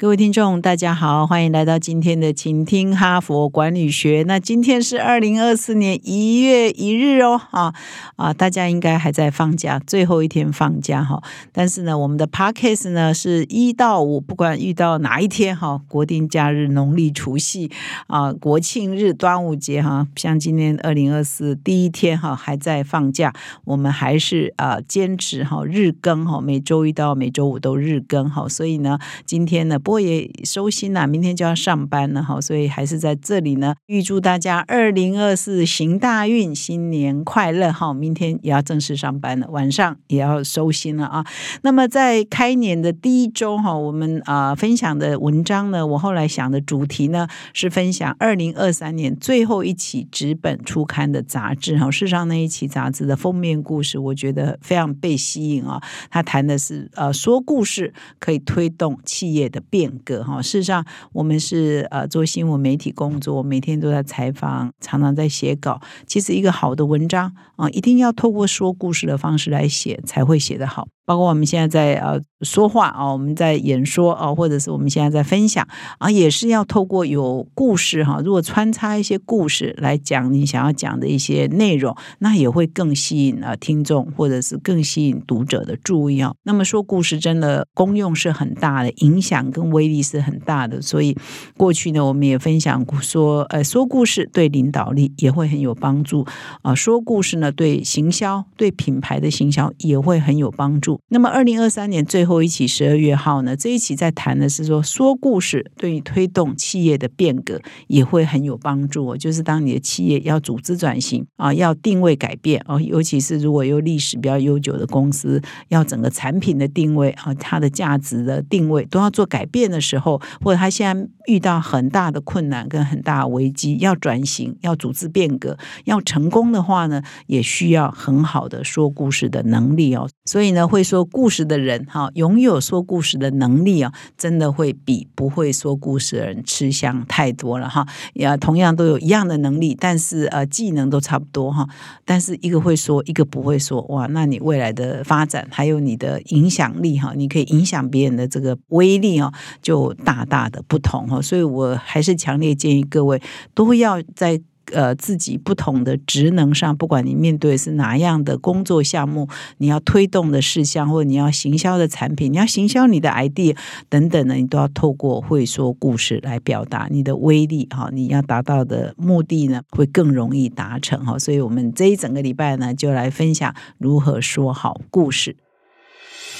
各位听众，大家好，欢迎来到今天的请听哈佛管理学。那今天是二零二四年一月一日哦，啊啊，大家应该还在放假，最后一天放假哈。但是呢，我们的 Podcast 呢是一到五，不管遇到哪一天哈，国定假日、农历除夕啊、国庆日、端午节哈，像今天二零二四第一天哈，还在放假，我们还是啊坚持哈日更哈，每周一到每周五都日更哈。所以呢，今天呢。不过也收心了，明天就要上班了哈，所以还是在这里呢，预祝大家二零二四行大运，新年快乐哈！明天也要正式上班了，晚上也要收心了啊。那么在开年的第一周哈，我们啊分享的文章呢，我后来想的主题呢是分享二零二三年最后一期纸本出刊的杂志哈。事实上那一期杂志的封面故事，我觉得非常被吸引啊。他谈的是呃说故事可以推动企业的变。变革哈，事实上，我们是呃做新闻媒体工作，每天都在采访，常常在写稿。其实，一个好的文章啊，一定要透过说故事的方式来写，才会写得好。包括我们现在在呃说话啊，我们在演说啊，或者是我们现在在分享啊，也是要透过有故事哈。如果穿插一些故事来讲你想要讲的一些内容，那也会更吸引啊听众，或者是更吸引读者的注意啊。那么说故事真的功用是很大的，影响跟威力是很大的。所以过去呢，我们也分享过说，呃，说故事对领导力也会很有帮助啊。说故事呢，对行销、对品牌的行销也会很有帮助。那么，二零二三年最后一期十二月号呢？这一期在谈的是说，说故事对于推动企业的变革也会很有帮助。就是当你的企业要组织转型啊，要定位改变哦，尤其是如果有历史比较悠久的公司，要整个产品的定位啊，它的价值的定位都要做改变的时候，或者他现在遇到很大的困难跟很大的危机，要转型，要组织变革，要成功的话呢，也需要很好的说故事的能力哦。所以呢，会。说故事的人哈，拥有说故事的能力啊，真的会比不会说故事的人吃香太多了哈。也同样都有一样的能力，但是呃，技能都差不多哈。但是一个会说，一个不会说，哇，那你未来的发展还有你的影响力哈，你可以影响别人的这个威力哦，就大大的不同哈。所以我还是强烈建议各位都要在。呃，自己不同的职能上，不管你面对是哪样的工作项目，你要推动的事项，或者你要行销的产品，你要行销你的 idea 等等呢，你都要透过会说故事来表达你的威力哈。你要达到的目的呢，会更容易达成哈。所以，我们这一整个礼拜呢，就来分享如何说好故事。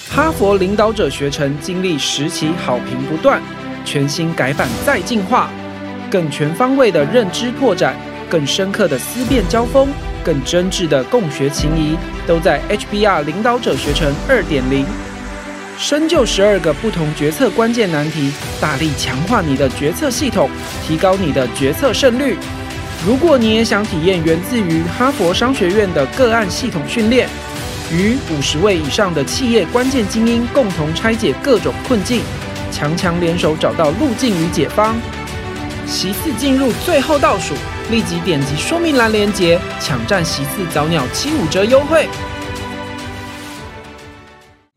哈佛领导者学程经历十期好评不断，全新改版再进化，更全方位的认知拓展。更深刻的思辨交锋，更真挚的共学情谊，都在 HBR 领导者学程二点零。深究十二个不同决策关键难题，大力强化你的决策系统，提高你的决策胜率。如果你也想体验源自于哈佛商学院的个案系统训练，与五十位以上的企业关键精英共同拆解各种困境，强强联手找到路径与解方。席次进入最后倒数。立即点击说明栏链接，抢占席次早鸟七五折优惠。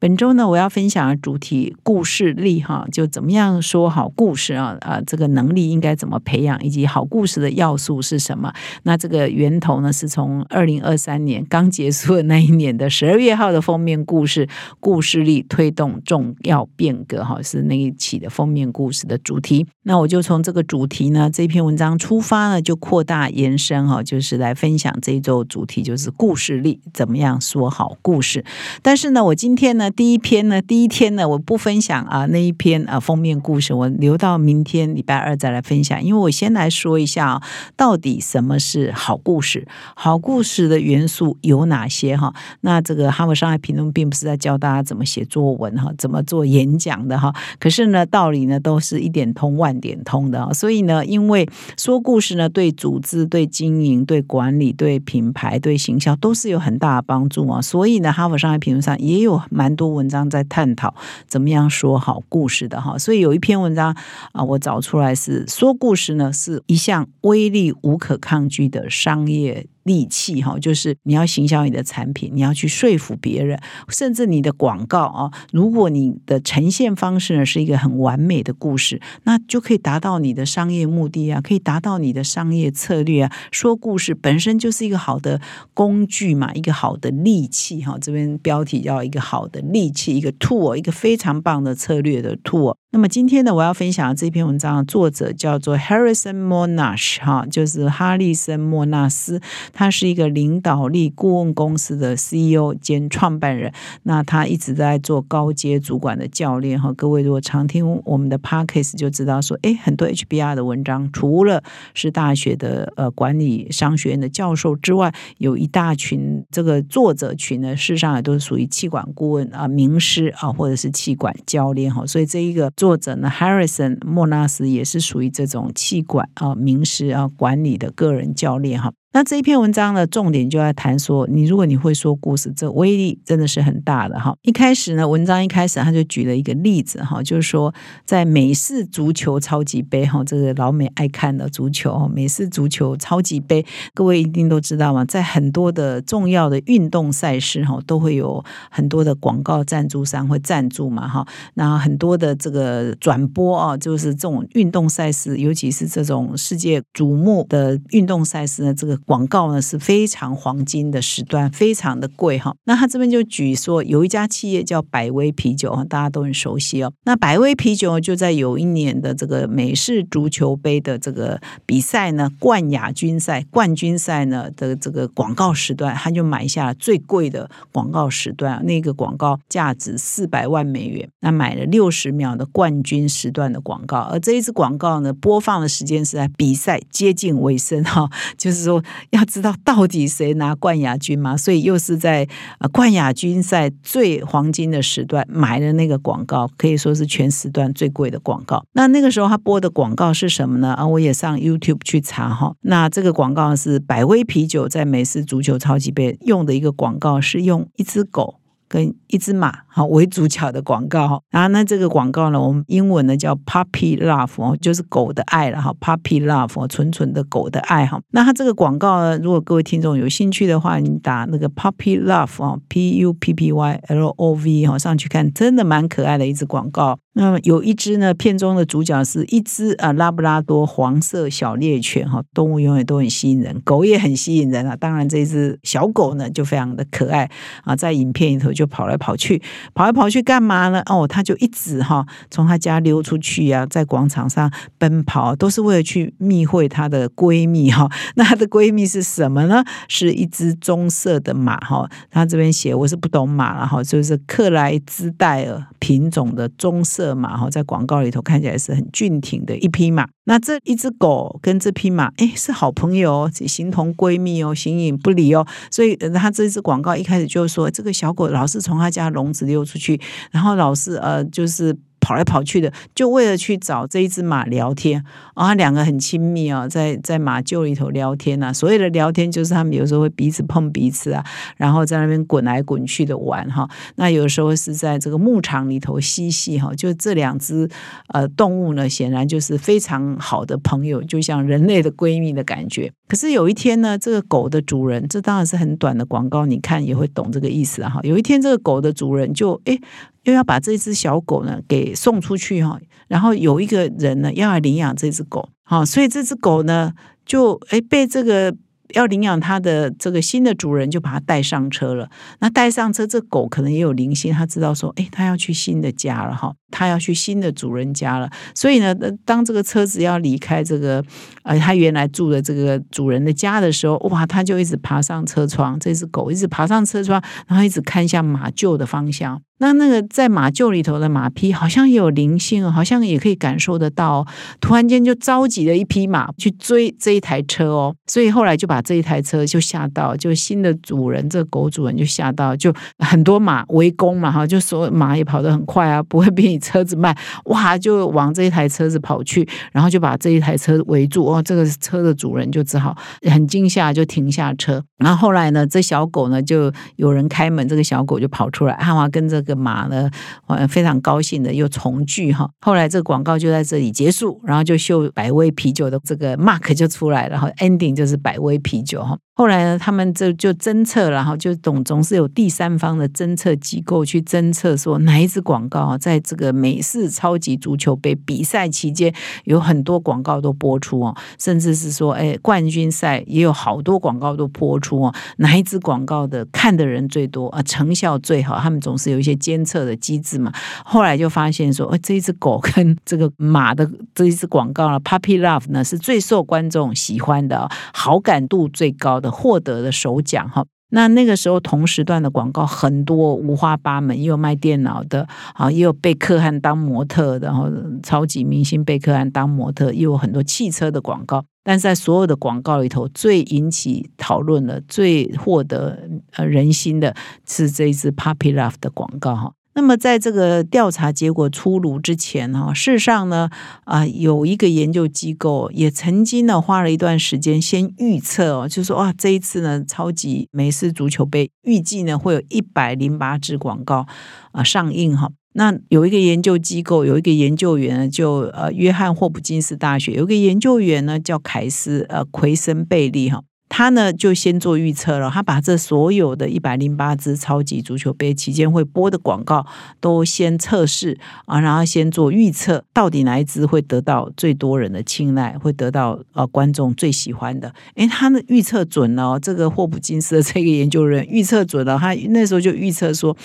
本周呢，我要分享的主题故事力哈，就怎么样说好故事啊啊，这个能力应该怎么培养，以及好故事的要素是什么？那这个源头呢，是从二零二三年刚结束的那一年的十二月号的封面故事，故事力推动重要变革哈，是那一期的封面故事的主题。那我就从这个主题呢，这篇文章出发呢，就扩大延伸哈，就是来分享这一周主题就是故事力怎么样说好故事。但是呢，我今天呢。第一篇呢，第一天呢，我不分享啊那一篇啊封面故事，我留到明天礼拜二再来分享。因为我先来说一下啊，到底什么是好故事？好故事的元素有哪些？哈，那这个哈佛商业评论并不是在教大家怎么写作文哈，怎么做演讲的哈。可是呢，道理呢都是一点通万点通的。所以呢，因为说故事呢，对组织、对经营、对管理、对品牌、对行销都是有很大的帮助啊。所以呢，哈佛商业评论上也有蛮多。多文章在探讨怎么样说好故事的哈。所以有一篇文章啊，我找出来是说故事呢是一项威力无可抗拒的商业。利器哈，就是你要行销你的产品，你要去说服别人，甚至你的广告啊，如果你的呈现方式呢是一个很完美的故事，那就可以达到你的商业目的啊，可以达到你的商业策略啊。说故事本身就是一个好的工具嘛，一个好的利器哈。这边标题叫一个好的利器，一个 tool，一个非常棒的策略的 tool。那么今天呢，我要分享的这篇文章的作者叫做 Harrison Monash 哈，就是哈利森莫纳斯。他是一个领导力顾问公司的 CEO 兼创办人，那他一直在做高阶主管的教练哈。各位如果常听我们的 podcast 就知道说，哎，很多 HBR 的文章，除了是大学的呃管理商学院的教授之外，有一大群这个作者群呢，事实上也都是属于气管顾问啊、名师啊，或者是气管教练哈。所以这一个作者呢，Harrison 莫纳斯也是属于这种气管啊、名师啊管理的个人教练哈。那这一篇文章呢，重点就在谈说，你如果你会说故事，这威力真的是很大的哈。一开始呢，文章一开始他就举了一个例子哈，就是说在美式足球超级杯哈，这个老美爱看的足球，美式足球超级杯，各位一定都知道嘛，在很多的重要的运动赛事哈，都会有很多的广告赞助商会赞助嘛哈，那很多的这个转播啊，就是这种运动赛事，尤其是这种世界瞩目的运动赛事呢，这个。广告呢是非常黄金的时段，非常的贵哈。那他这边就举说，有一家企业叫百威啤酒哈，大家都很熟悉哦。那百威啤酒就在有一年的这个美式足球杯的这个比赛呢，冠亚军赛、冠军赛呢的这个广告时段，他就买下了最贵的广告时段，那个广告价值四百万美元。那买了六十秒的冠军时段的广告，而这一支广告呢，播放的时间是在比赛接近尾声哈，就是说。要知道到底谁拿冠亚军吗？所以又是在冠亚军赛最黄金的时段买的那个广告，可以说是全时段最贵的广告。那那个时候他播的广告是什么呢？啊，我也上 YouTube 去查哈。那这个广告是百威啤酒在美式足球超级杯用的一个广告，是用一只狗。跟一只马好为主角的广告哈，然后那这个广告呢，我们英文呢叫 Puppy Love 哦，就是狗的爱了哈，Puppy Love 纯纯的狗的爱哈。那它这个广告呢，如果各位听众有兴趣的话，你打那个 Puppy Love 哦，P U P P Y L O V 哈上去看，真的蛮可爱的一支广告。那么有一只呢，片中的主角是一只啊拉布拉多黄色小猎犬哈，动物永远都很吸引人，狗也很吸引人啊。当然这只小狗呢就非常的可爱啊，在影片里头就跑来跑去，跑来跑去干嘛呢？哦，它就一直哈从他家溜出去呀，在广场上奔跑，都是为了去密会她的闺蜜哈。那她的闺蜜是什么呢？是一只棕色的马哈。他这边写我是不懂马了哈，就是克莱兹戴尔品种的棕色。色马哈，在广告里头看起来是很俊挺的一匹马。那这一只狗跟这匹马，哎，是好朋友，形同闺蜜哦，形影不离哦。所以他这支广告一开始就说，这个小狗老是从他家笼子溜出去，然后老是呃，就是。跑来跑去的，就为了去找这一只马聊天啊，两个很亲密啊，在在马厩里头聊天呐。所谓的聊天，就是他们有时候会彼此碰彼此啊，然后在那边滚来滚去的玩哈。那有时候是在这个牧场里头嬉戏哈。就这两只呃动物呢，显然就是非常好的朋友，就像人类的闺蜜的感觉。可是有一天呢，这个狗的主人，这当然是很短的广告，你看也会懂这个意思哈。有一天，这个狗的主人就哎。又要把这只小狗呢给送出去哈，然后有一个人呢要来领养这只狗，好，所以这只狗呢就诶被这个。要领养它的这个新的主人，就把它带上车了。那带上车，这狗可能也有灵性，它知道说，诶，它要去新的家了哈，他要去新的主人家了。所以呢，当这个车子要离开这个呃，他原来住的这个主人的家的时候，哇，他就一直爬上车窗。这只狗一直爬上车窗，然后一直看向马厩的方向。那那个在马厩里头的马匹好像也有灵性，好像也可以感受得到。突然间就召集了一匹马去追这一台车哦，所以后来就把这一台车就吓到，就新的主人这狗主人就吓到，就很多马围攻嘛哈，就说马也跑得很快啊，不会比你车子卖，哇，就往这一台车子跑去，然后就把这一台车围住。哦，这个车的主人就只好很惊吓，就停下车。然后后来呢，这小狗呢就有人开门，这个小狗就跑出来，汉华跟这个马呢，呃，非常高兴的又重聚哈。后来这个广告就在这里结束，然后就秀百威啤酒的这个 mark 就出来，然后 ending 就是百威啤酒哈。后来呢，他们这就侦测，然后就总总是有第三方的侦测机构去侦测，说哪一支广告啊，在这个美式超级足球杯比赛期间，有很多广告都播出哦，甚至是说，哎，冠军赛也有好多广告都播出哦，哪一支广告的看的人最多啊，成效最好，他们总是有一些监测的机制嘛。后来就发现说，哎，这一只狗跟这个马的这一支广告呢，Puppy Love 呢，是最受观众喜欢的，好感度最高。的获得的首奖哈，那那个时候同时段的广告很多五花八门，也有卖电脑的啊，也有贝克汉当模特的，然后超级明星贝克汉当模特，又有很多汽车的广告。但在所有的广告里头，最引起讨论的、最获得人心的是这一支 Puppy Love 的广告哈。那么，在这个调查结果出炉之前，哈，事实上呢，啊，有一个研究机构也曾经呢花了一段时间先预测哦，就说哇，这一次呢，超级美式足球杯预计呢会有一百零八支广告啊上映哈。那有一个研究机构，有一个研究员呢，就呃，约翰霍普金斯大学有个研究员呢叫凯斯呃奎森贝利哈。他呢就先做预测了，他把这所有的一百零八支超级足球杯期间会播的广告都先测试啊，然后先做预测，到底哪一支会得到最多人的青睐，会得到呃观众最喜欢的？诶，他的预测准了，这个霍普金斯的这个研究人预测准了，他那时候就预测说。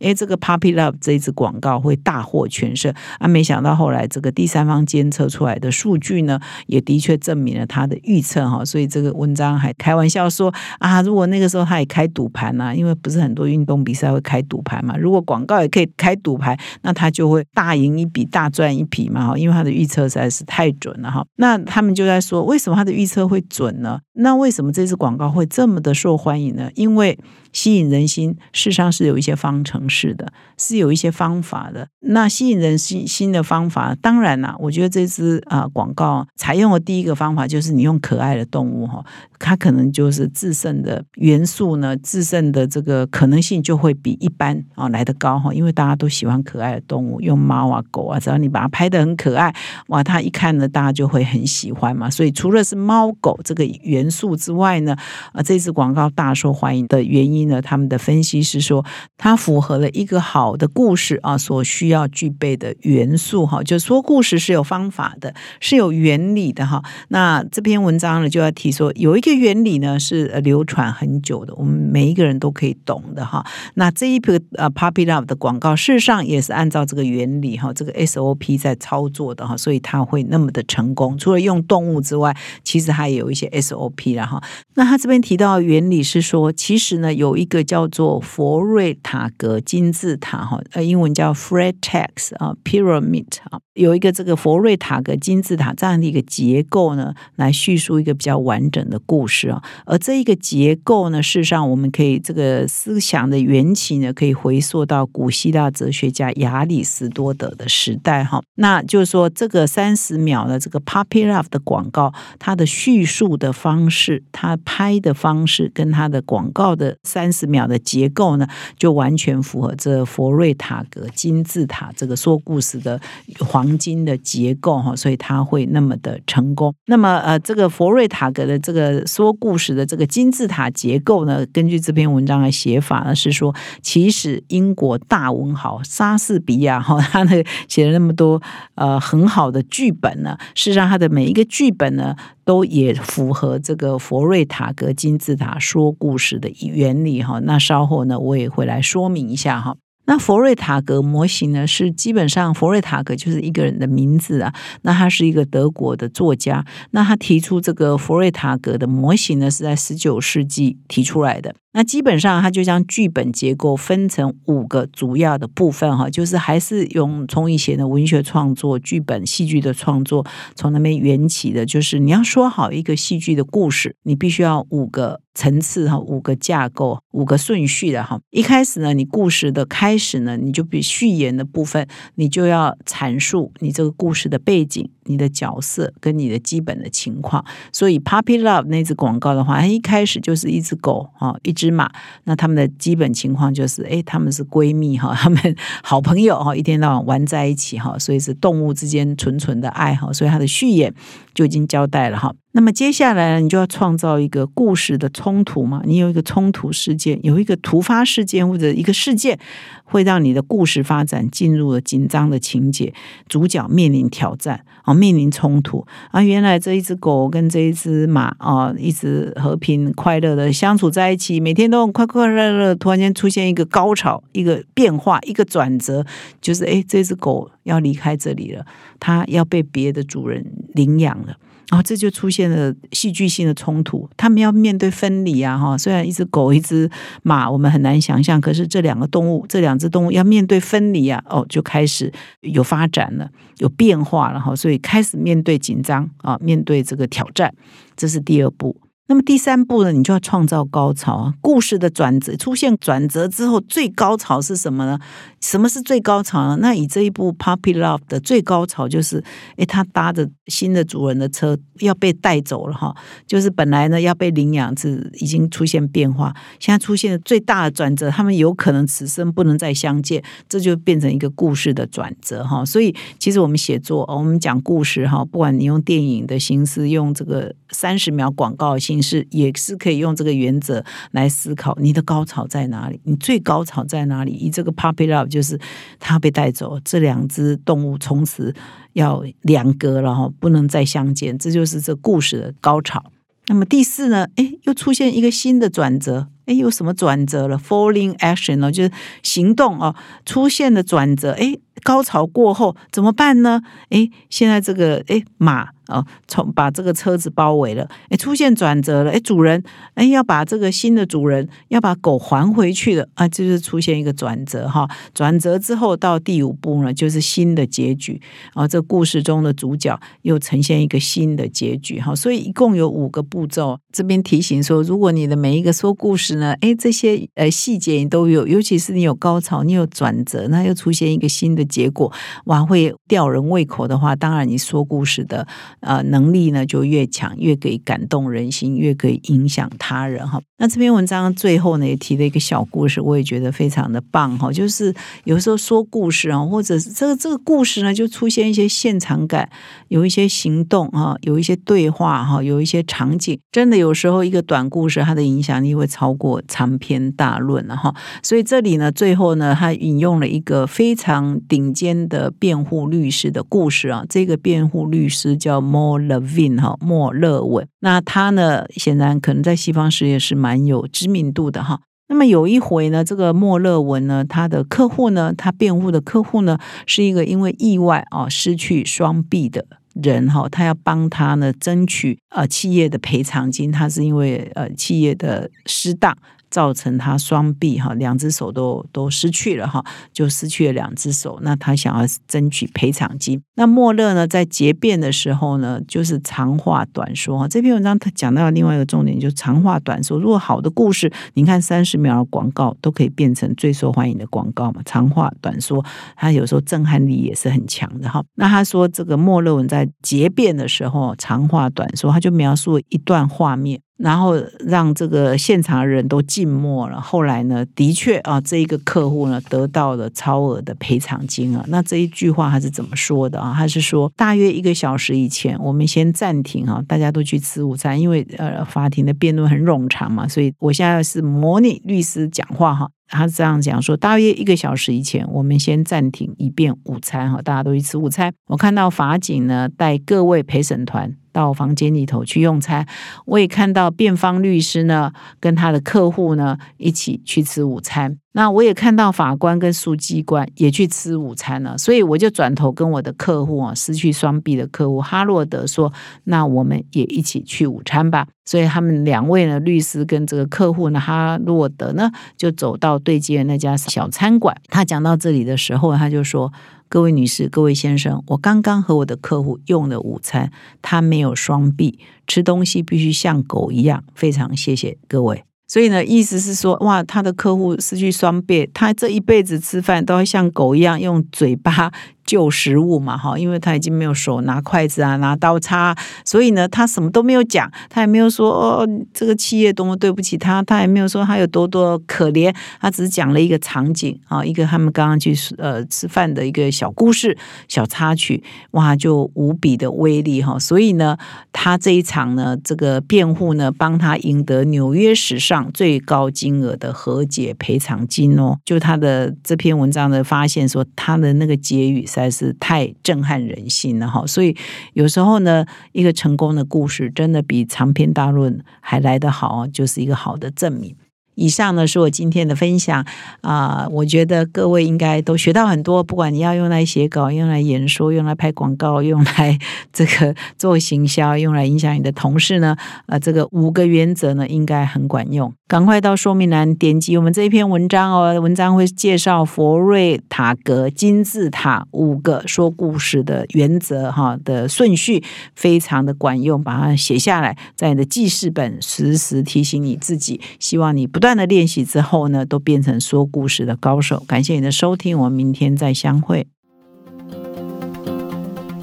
哎，这个 Puppy Love 这一支广告会大获全胜啊！没想到后来这个第三方监测出来的数据呢，也的确证明了他的预测哈。所以这个文章还开玩笑说啊，如果那个时候他也开赌盘呢，因为不是很多运动比赛会开赌盘嘛，如果广告也可以开赌盘，那他就会大赢一笔、大赚一笔嘛哈。因为他的预测实在是太准了哈。那他们就在说，为什么他的预测会准呢？那为什么这支广告会这么的受欢迎呢？因为吸引人心，事实上是有一些方程式的，是有一些方法的。那吸引人心心的方法，当然啦，我觉得这支啊广告采用的第一个方法就是你用可爱的动物哈，它可能就是自胜的元素呢，自胜的这个可能性就会比一般啊来得高哈，因为大家都喜欢可爱的动物，用猫啊狗啊，只要你把它拍的很可爱，哇，它一看呢，大家就会很喜欢嘛。所以除了是猫狗这个元素之外呢，啊，这支广告大受欢迎的原因。呢，他们的分析是说，它符合了一个好的故事啊所需要具备的元素哈，就说故事是有方法的，是有原理的哈。那这篇文章呢，就要提说，有一个原理呢是流传很久的，我们每一个人都可以懂的哈。那这一个呃 Puppy Love 的广告，事实上也是按照这个原理哈，这个 SOP 在操作的哈，所以它会那么的成功。除了用动物之外，其实还有一些 SOP 了哈。那他这边提到原理是说，其实呢有。一个叫做佛瑞塔格金字塔哈，呃，英文叫 Freytag 啊，Pyramid 啊，有一个这个佛瑞塔格金字塔这样的一个结构呢，来叙述一个比较完整的故事啊。而这一个结构呢，事实上我们可以这个思想的缘起呢，可以回溯到古希腊哲学家亚里士多德的时代哈。那就是说，这个三十秒的这个 Puppy Love 的广告，它的叙述的方式，它拍的方式，跟它的广告的三。十秒的结构呢，就完全符合这佛瑞塔格金字塔这个说故事的黄金的结构哈，所以它会那么的成功。那么呃，这个佛瑞塔格的这个说故事的这个金字塔结构呢，根据这篇文章的写法呢，是说其实英国大文豪莎士比亚哈，他呢写了那么多呃很好的剧本呢，事实上他的每一个剧本呢。都也符合这个佛瑞塔格金字塔说故事的原力哈。那稍后呢，我也会来说明一下哈。那佛瑞塔格模型呢，是基本上佛瑞塔格就是一个人的名字啊。那他是一个德国的作家。那他提出这个佛瑞塔格的模型呢，是在十九世纪提出来的。那基本上，它就将剧本结构分成五个主要的部分哈，就是还是用从以前的文学创作、剧本、戏剧的创作从那边缘起的，就是你要说好一个戏剧的故事，你必须要五个。层次哈，五个架构，五个顺序的哈。一开始呢，你故事的开始呢，你就比序言的部分，你就要阐述你这个故事的背景、你的角色跟你的基本的情况。所以，Puppy Love 那支广告的话，它一开始就是一只狗哈，一只马。那他们的基本情况就是，哎，他们是闺蜜哈，他们好朋友哈，一天到晚玩在一起哈，所以是动物之间纯纯的爱哈。所以它的序言就已经交代了哈。那么接下来，你就要创造一个故事的冲突嘛？你有一个冲突事件，有一个突发事件或者一个事件，会让你的故事发展进入了紧张的情节，主角面临挑战啊，面临冲突啊。原来这一只狗跟这一只马啊，一直和平快乐的相处在一起，每天都快快乐乐。突然间出现一个高潮，一个变化，一个转折，就是哎，这只狗要离开这里了，它要被别的主人领养。然后这就出现了戏剧性的冲突，他们要面对分离啊！哈，虽然一只狗一只马我们很难想象，可是这两个动物，这两只动物要面对分离啊！哦，就开始有发展了，有变化了哈，所以开始面对紧张啊，面对这个挑战，这是第二步。那么第三步呢，你就要创造高潮啊！故事的转折出现转折之后，最高潮是什么呢？什么是最高潮呢？那以这一部《Puppy Love》的最高潮就是，诶，他搭着新的主人的车要被带走了哈。就是本来呢要被领养，是已经出现变化，现在出现了最大的转折，他们有可能此生不能再相见，这就变成一个故事的转折哈。所以其实我们写作，我们讲故事哈，不管你用电影的形式，用这个三十秒广告的形式形式，也是可以用这个原则来思考你的高潮在哪里，你最高潮在哪里？以这个《Puppy Love》。就是他被带走，这两只动物从此要两隔了哈，不能再相见。这就是这故事的高潮。那么第四呢？哎，又出现一个新的转折。哎，有什么转折了？Falling action 呢？就是行动哦，出现的转折。哎，高潮过后怎么办呢？哎，现在这个哎马。啊，从把这个车子包围了，哎，出现转折了，哎，主人，哎，要把这个新的主人要把狗还回去了啊，就是出现一个转折哈，转折之后到第五步呢，就是新的结局啊，这故事中的主角又呈现一个新的结局哈，所以一共有五个步骤。这边提醒说，如果你的每一个说故事呢，哎，这些呃细节你都有，尤其是你有高潮，你有转折，那又出现一个新的结果，哇，会吊人胃口的话，当然你说故事的。呃，能力呢就越强，越可以感动人心，越可以影响他人哈。那这篇文章最后呢也提了一个小故事，我也觉得非常的棒哈。就是有时候说故事啊，或者是这个这个故事呢，就出现一些现场感，有一些行动哈，有一些对话哈，有一些场景。真的有时候一个短故事，它的影响力会超过长篇大论了哈。所以这里呢，最后呢，他引用了一个非常顶顶尖的辩护律师的故事啊。这个辩护律师叫。莫勒文哈，莫勒文，那他呢？显然可能在西方世界是蛮有知名度的哈。那么有一回呢，这个莫勒文呢，他的客户呢，他辩护的客户呢，是一个因为意外啊失去双臂的人哈，他要帮他呢争取呃企业的赔偿金，他是因为呃企业的失当。造成他双臂哈，两只手都都失去了哈，就失去了两只手。那他想要争取赔偿金。那莫勒呢，在结辩的时候呢，就是长话短说哈。这篇文章他讲到另外一个重点，就是长话短说。如果好的故事，你看三十秒的广告都可以变成最受欢迎的广告嘛。长话短说，他有时候震撼力也是很强的哈。那他说这个莫勒文在结辩的时候长话短说，他就描述一段画面。然后让这个现场的人都静默了。后来呢，的确啊，这一个客户呢得到了超额的赔偿金啊。那这一句话他是怎么说的啊？他是说，大约一个小时以前，我们先暂停啊，大家都去吃午餐，因为呃，法庭的辩论很冗长嘛，所以我现在是模拟律师讲话哈。他这样讲说，大约一个小时以前，我们先暂停以便午餐哈，大家都去吃午餐。我看到法警呢带各位陪审团。到房间里头去用餐，我也看到辩方律师呢跟他的客户呢一起去吃午餐。那我也看到法官跟书记官也去吃午餐了，所以我就转头跟我的客户啊，失去双臂的客户哈洛德说：“那我们也一起去午餐吧。”所以他们两位呢，律师跟这个客户呢，哈洛德呢，就走到对街那家小餐馆。他讲到这里的时候，他就说：“各位女士、各位先生，我刚刚和我的客户用了午餐，他没有双臂，吃东西必须像狗一样。非常谢谢各位。”所以呢，意思是说，哇，他的客户失去双臂，他这一辈子吃饭都要像狗一样用嘴巴。旧食物嘛，哈，因为他已经没有手拿筷子啊，拿刀叉，所以呢，他什么都没有讲，他也没有说哦，这个企业多么对不起他，他也没有说他有多多可怜，他只是讲了一个场景啊，一个他们刚刚去呃吃饭的一个小故事、小插曲，哇，就无比的威力哈，所以呢，他这一场呢，这个辩护呢，帮他赢得纽约史上最高金额的和解赔偿金哦，就他的这篇文章的发现说，他的那个结语。实在是太震撼人心了哈，所以有时候呢，一个成功的故事真的比长篇大论还来得好，就是一个好的证明。以上呢是我今天的分享啊，我觉得各位应该都学到很多。不管你要用来写稿、用来演说、用来拍广告、用来这个做行销、用来影响你的同事呢，呃，这个五个原则呢应该很管用。赶快到说明栏点击我们这一篇文章哦，文章会介绍佛瑞塔格金字塔五个说故事的原则哈的顺序，非常的管用，把它写下来，在你的记事本时时提醒你自己。希望你不断。的练习之后呢，都变成说故事的高手。感谢你的收听，我们明天再相会。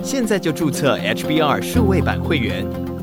现在就注册 HBR 数位版会员，